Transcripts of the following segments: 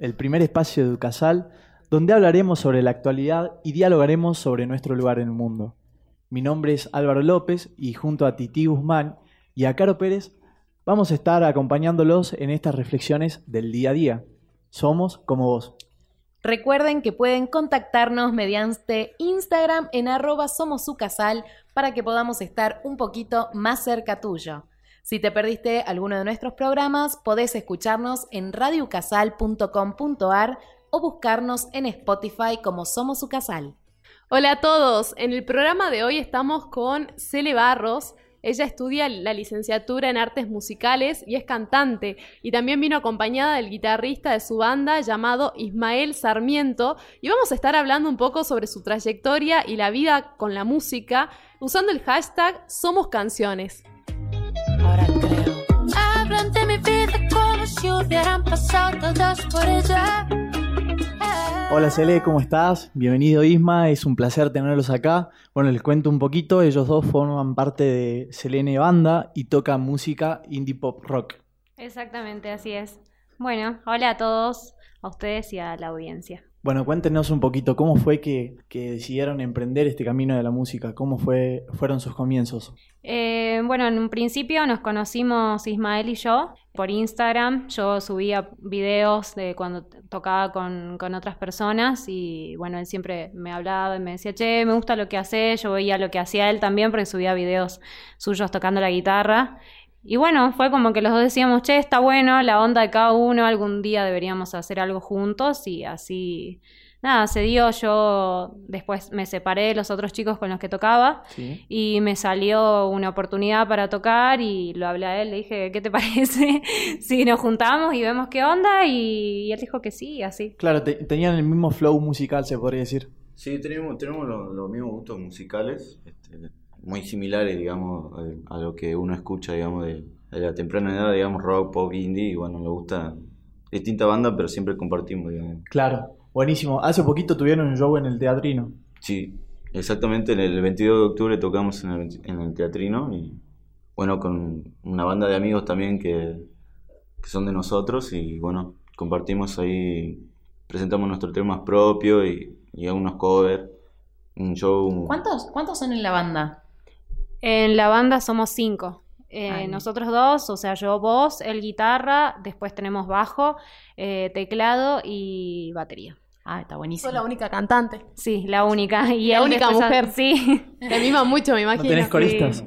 el primer espacio de Ucasal, donde hablaremos sobre la actualidad y dialogaremos sobre nuestro lugar en el mundo. Mi nombre es Álvaro López y junto a Titi Guzmán y a Caro Pérez vamos a estar acompañándolos en estas reflexiones del día a día. Somos como vos. Recuerden que pueden contactarnos mediante Instagram en arroba somosucasal para que podamos estar un poquito más cerca tuyo. Si te perdiste alguno de nuestros programas, podés escucharnos en radiocasal.com.ar o buscarnos en Spotify como Somos Ucasal. Hola a todos, en el programa de hoy estamos con Cele Barros. Ella estudia la licenciatura en artes musicales y es cantante y también vino acompañada del guitarrista de su banda llamado Ismael Sarmiento y vamos a estar hablando un poco sobre su trayectoria y la vida con la música usando el hashtag Somos Canciones. Ahora creo. Hablan de mi vida como si hubieran pasado todas por ella. Hola Cele, ¿cómo estás? Bienvenido Isma, es un placer tenerlos acá. Bueno, les cuento un poquito, ellos dos forman parte de Selene Banda y tocan música indie pop rock. Exactamente, así es. Bueno, hola a todos, a ustedes y a la audiencia. Bueno, cuéntenos un poquito, ¿cómo fue que, que decidieron emprender este camino de la música? ¿Cómo fue, fueron sus comienzos? Eh, bueno, en un principio nos conocimos Ismael y yo por Instagram. Yo subía videos de cuando tocaba con, con otras personas y bueno, él siempre me hablaba y me decía, che, me gusta lo que hace. Yo veía lo que hacía él también porque subía videos suyos tocando la guitarra. Y bueno, fue como que los dos decíamos, che, está bueno la onda de cada uno, algún día deberíamos hacer algo juntos y así, nada, se dio, yo después me separé de los otros chicos con los que tocaba ¿Sí? y me salió una oportunidad para tocar y lo hablé a él, le dije, ¿qué te parece si nos juntamos y vemos qué onda? Y, y él dijo que sí, así. Claro, te- tenían el mismo flow musical, se podría decir. Sí, tenemos, tenemos lo- los mismos gustos musicales, este, muy similares, digamos, a lo que uno escucha, digamos, de, de la temprana edad, digamos, rock, pop, indie, y bueno, nos gusta distinta banda, pero siempre compartimos, digamos. Claro, buenísimo. Hace poquito tuvieron un show en el teatrino. Sí, exactamente, en el 22 de octubre tocamos en el, en el Teatrino, y bueno, con una banda de amigos también que, que son de nosotros, y bueno, compartimos ahí, presentamos nuestros temas propios y, y algunos covers, un show... ¿Cuántos, ¿Cuántos son en la banda? En la banda somos cinco. Eh, nosotros dos, o sea, yo, vos, él guitarra, después tenemos bajo, eh, teclado y batería. Ah, está buenísimo. Soy la única cantante. Sí, la única. Y La única mujer. Sí. Te mima mucho, me ¿No imagino. tenés coristas?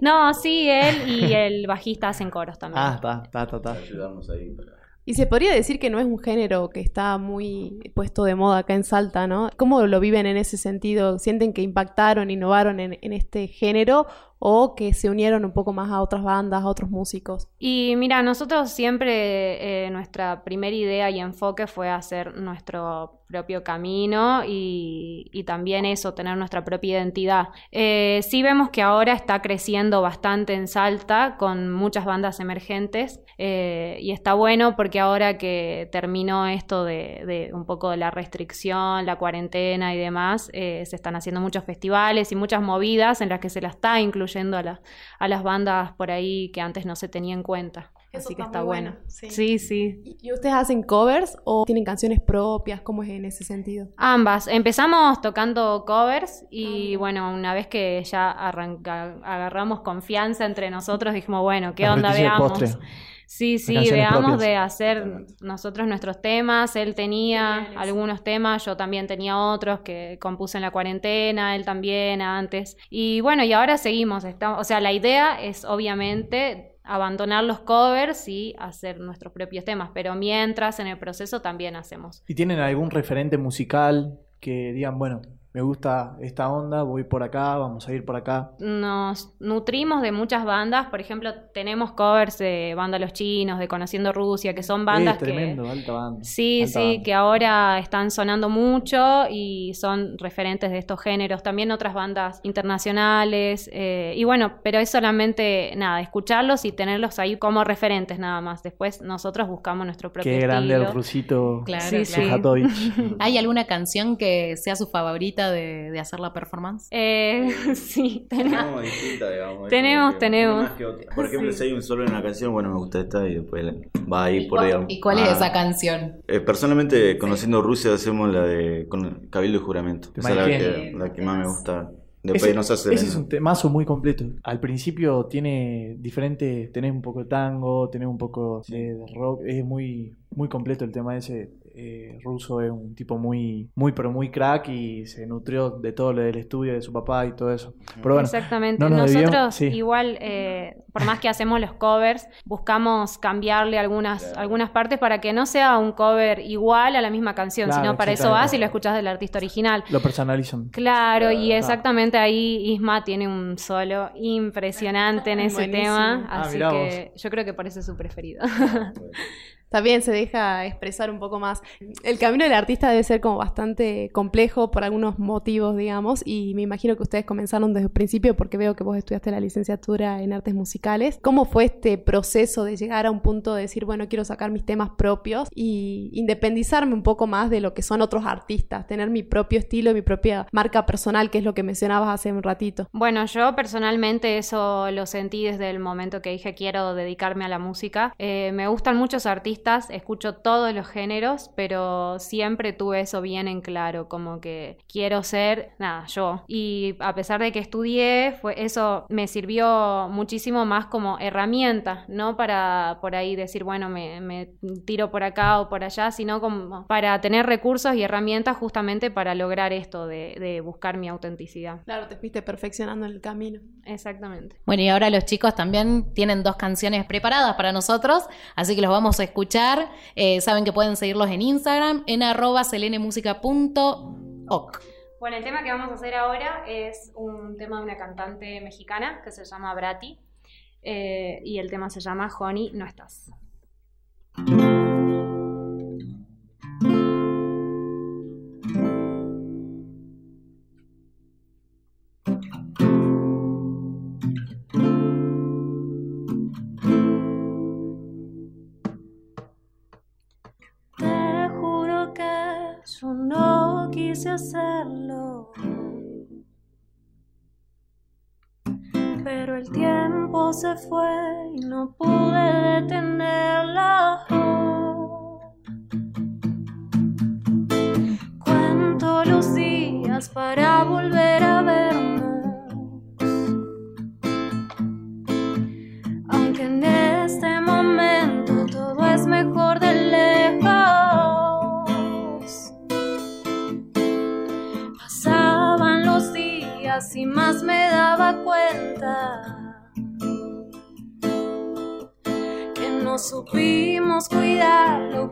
No, sí, él y el bajista hacen coros también. Ah, está, está, está, está. ayudarnos ahí para... Y se podría decir que no es un género que está muy puesto de moda acá en Salta, ¿no? ¿Cómo lo viven en ese sentido? ¿Sienten que impactaron, innovaron en, en este género o que se unieron un poco más a otras bandas, a otros músicos? Y mira, nosotros siempre eh, nuestra primera idea y enfoque fue hacer nuestro propio camino y, también eso, tener nuestra propia identidad. Eh, sí vemos que ahora está creciendo bastante en Salta con muchas bandas emergentes eh, y está bueno porque ahora que terminó esto de, un poco de la restricción, la cuarentena y demás, se están haciendo muchos festivales y muchas movidas en las que se la está incluyendo a, la- a las bandas por ahí que antes no se tenía en cuenta. Eso Así que está bueno. bueno, sí. sí, sí. ¿Y y ustedes hacen covers o tienen canciones propias? ¿Cómo es en ese sentido? Ambas. Empezamos tocando covers y Ah. bueno, una vez que ya arranca, agarramos confianza entre nosotros, dijimos, bueno, ¿qué La onda veamos? Sí, sí, veamos propias. de hacer nosotros nuestros temas. Él tenía algunos temas, yo también tenía otros que compuse en la cuarentena, él también antes. Y bueno, y ahora seguimos. Estamos, o sea, la idea es obviamente abandonar los covers y hacer nuestros propios temas, pero mientras en el proceso también hacemos. ¿Y tienen algún referente musical que digan, bueno, me gusta esta onda, voy por acá, vamos a ir por acá. Nos nutrimos de muchas bandas, por ejemplo, tenemos covers de Banda Los Chinos, de Conociendo Rusia, que son bandas es tremendo, alta banda. que... Sí, alta sí, banda. que ahora están sonando mucho y son referentes de estos géneros. También otras bandas internacionales. eh, y bueno, pero es solamente, nada, escucharlos y tenerlos ahí como referentes nada más. Después nosotros buscamos nuestro propio Qué grande estilo. el rusito Claro, Sí. ¿Hay alguna canción que sea su favorita de, de hacer la performance? Eh, sí, tenemos. Tenemos digamos. Tenemos, como que tenemos. una más que otra. Por ejemplo, Sí. si hay un solo en una canción, bueno, me gusta esta y después va ahí ¿Y por cuál, digamos. y cuál es Ah, esa canción? eh, personalmente, conociendo Rusia, hacemos la de con Cabildo y Juramento. Esa es la que, la que más me gusta. Después Ese, no se hace ese es un temazo muy completo. Al principio tiene diferentes, tenés un poco de tango, tenés un poco de, de rock, es muy, muy completo el tema ese. Eh, Russo es un tipo muy, muy, pero muy crack y se nutrió de todo lo del estudio de su papá y todo eso. Pero bueno, Exactamente. no nos Nosotros sí. igual, eh, por más que hacemos los covers, buscamos cambiarle algunas, algunas partes para que no sea un cover igual a la misma canción, Claro, sino para eso vas y lo escuchas del artista original. lo personalizan. Claro, y Claro. exactamente ahí Isma tiene un solo impresionante en ese Buenísimo. tema, Ah, así que yo creo que por eso es su preferido. También se deja expresar un poco más. El camino del artista debe ser como bastante complejo por algunos motivos, digamos, y me imagino que ustedes comenzaron desde el principio porque veo que vos estudiaste la licenciatura en artes musicales. ¿Cómo fue este proceso de llegar a un punto de decir, bueno, quiero sacar mis temas propios y independizarme un poco más de lo que son otros artistas, tener mi propio estilo, mi propia marca personal, que es lo que mencionabas hace un ratito? Bueno, yo personalmente eso lo sentí desde el momento que dije quiero dedicarme a la música. Eh, me gustan muchos artistas, escucho todos los géneros, pero siempre tuve eso bien en claro, como que quiero ser, nada, yo. Y a pesar de que estudié, fue, eso me sirvió muchísimo más como herramienta, no para por ahí decir, bueno, me, me tiro por acá o por allá, sino como para tener recursos y herramientas justamente para lograr esto de, de buscar mi autenticidad. Claro, te fuiste perfeccionando en el camino. Exactamente. Bueno, y ahora los chicos también tienen dos canciones preparadas para nosotros, así que los vamos a escuchar. Eh, saben que pueden seguirlos en Instagram, en arroba selenemusica.oc. Bueno, el tema que vamos a hacer ahora es un tema de una cantante mexicana que se llama Brati eh, y el tema se llama Honey, no estás. Se fue y no pude detenerlo. Cuento los días para volver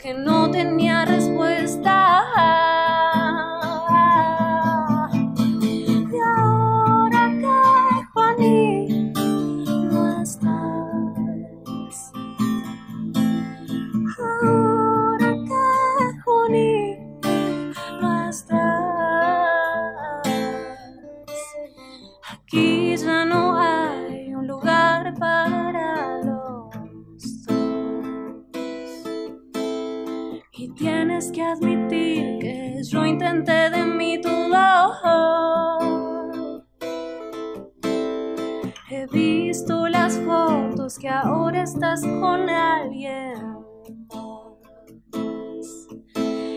cuidar lo que no tenía respuesta. De mí todo. He visto las fotos que ahora estás con alguien.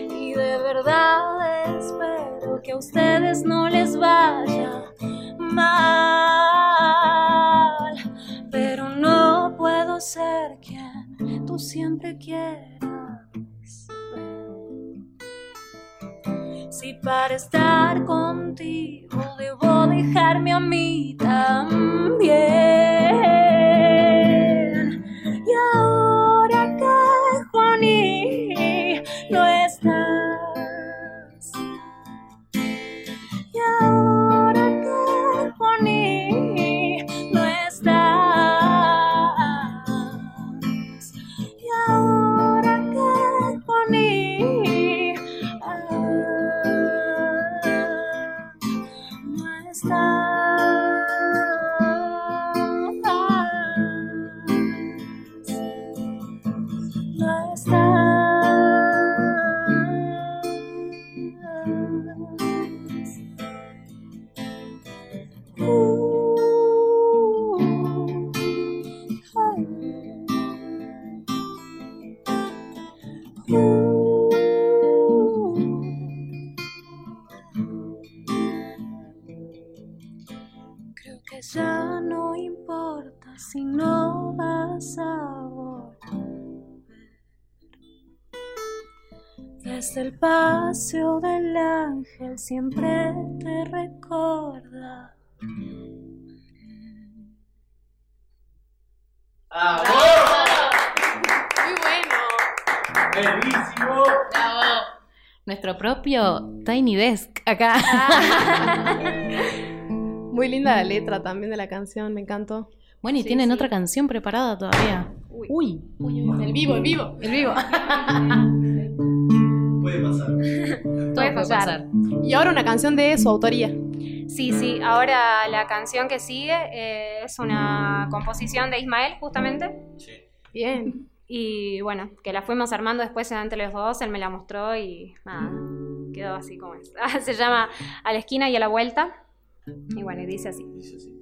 Y de verdad espero que a ustedes no les vaya mal. Pero no puedo ser quien tú siempre quieras. Si para estar contigo debo dejarme a mí si no vas a volver. Desde el paseo del ángel siempre te recuerda. ¡Bravo! Muy bueno. Buenísimo. Bravo. Nuestro propio Tiny Desk acá. Ah. Muy linda la letra también de la canción, me encantó. Bueno, y Sí, tienen sí. otra canción preparada todavía. Uy. Uy, El vivo, el vivo. el vivo. Puede pasar. Todo Puede pasar. Y ahora una canción de su autoría. Sí, sí, ahora la canción que sigue eh, es una composición de Ismael, justamente. Bien. Y bueno, que la fuimos armando después entre los dos, él me la mostró y nada, quedó así como es. Se llama A la esquina y a la vuelta. Y bueno, y dice así. Dice así.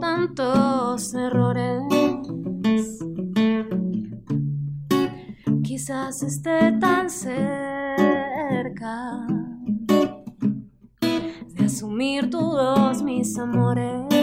Tantos errores. Quizás esté tan cerca de asumir todos mis amores.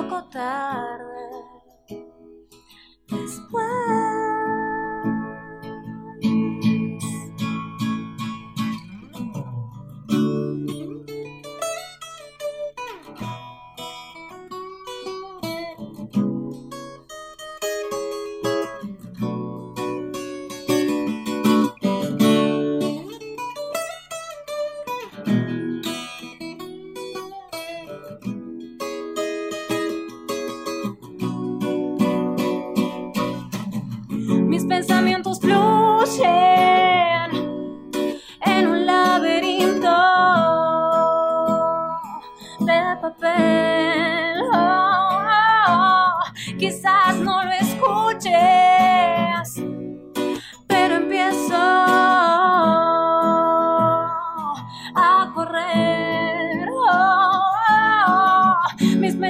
Un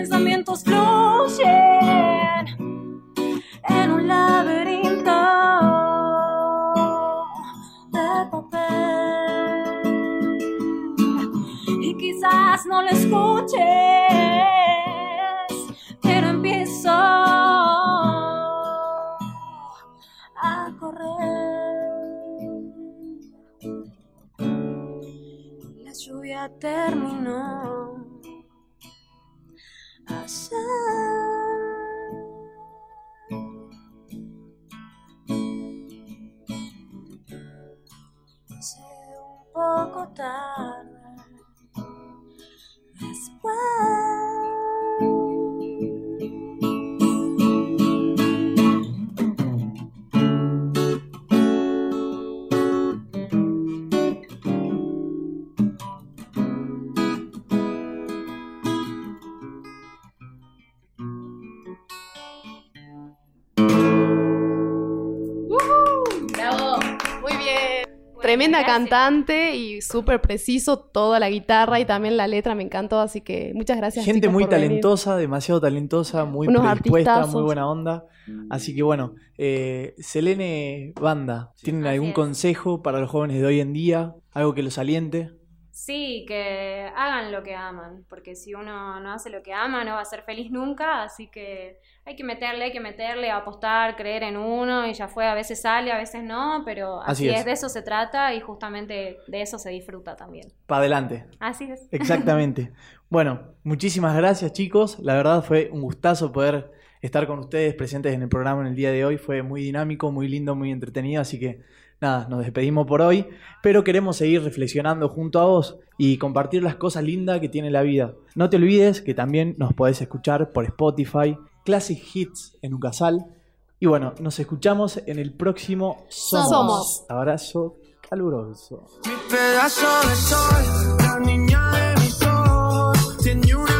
pensamientos fluyen en un laberinto de papel. Y quizás no lo escuches, pero empiezo a correr. La lluvia terminó. Poco tremenda Gracias. cantante y súper preciso toda la guitarra y también la letra me encantó, así que muchas gracias. Gente chicos, muy por venir. talentosa, demasiado talentosa, muy Unos predispuesta, artistazos. muy buena onda. Así que bueno, eh, Selene Banda, ¿tienen Así algún es. consejo para los jóvenes de hoy en día? ¿Algo que los aliente? Sí, que hagan lo que aman, porque si uno no hace lo que ama no va a ser feliz nunca, así que hay que meterle, hay que meterle, apostar, creer en uno y ya fue, a veces sale, a veces no, pero Así así, es. es. de eso se trata y justamente de eso se disfruta también. Para adelante. Así es. Exactamente. bueno, muchísimas gracias chicos. La verdad fue un gustazo poder estar con ustedes presentes en el programa en el día de hoy. Fue muy dinámico, muy lindo, muy entretenido. Así que nada, nos despedimos por hoy. Pero queremos seguir reflexionando junto a vos y compartir las cosas lindas que tiene la vida. No te olvides que también nos podés escuchar por Spotify, Classic Hits en Ucasal. Y bueno, nos escuchamos en el próximo Somos. Somos. Abrazo caluroso. Mi pedazo de sol, la niña de mis ojos, tiene una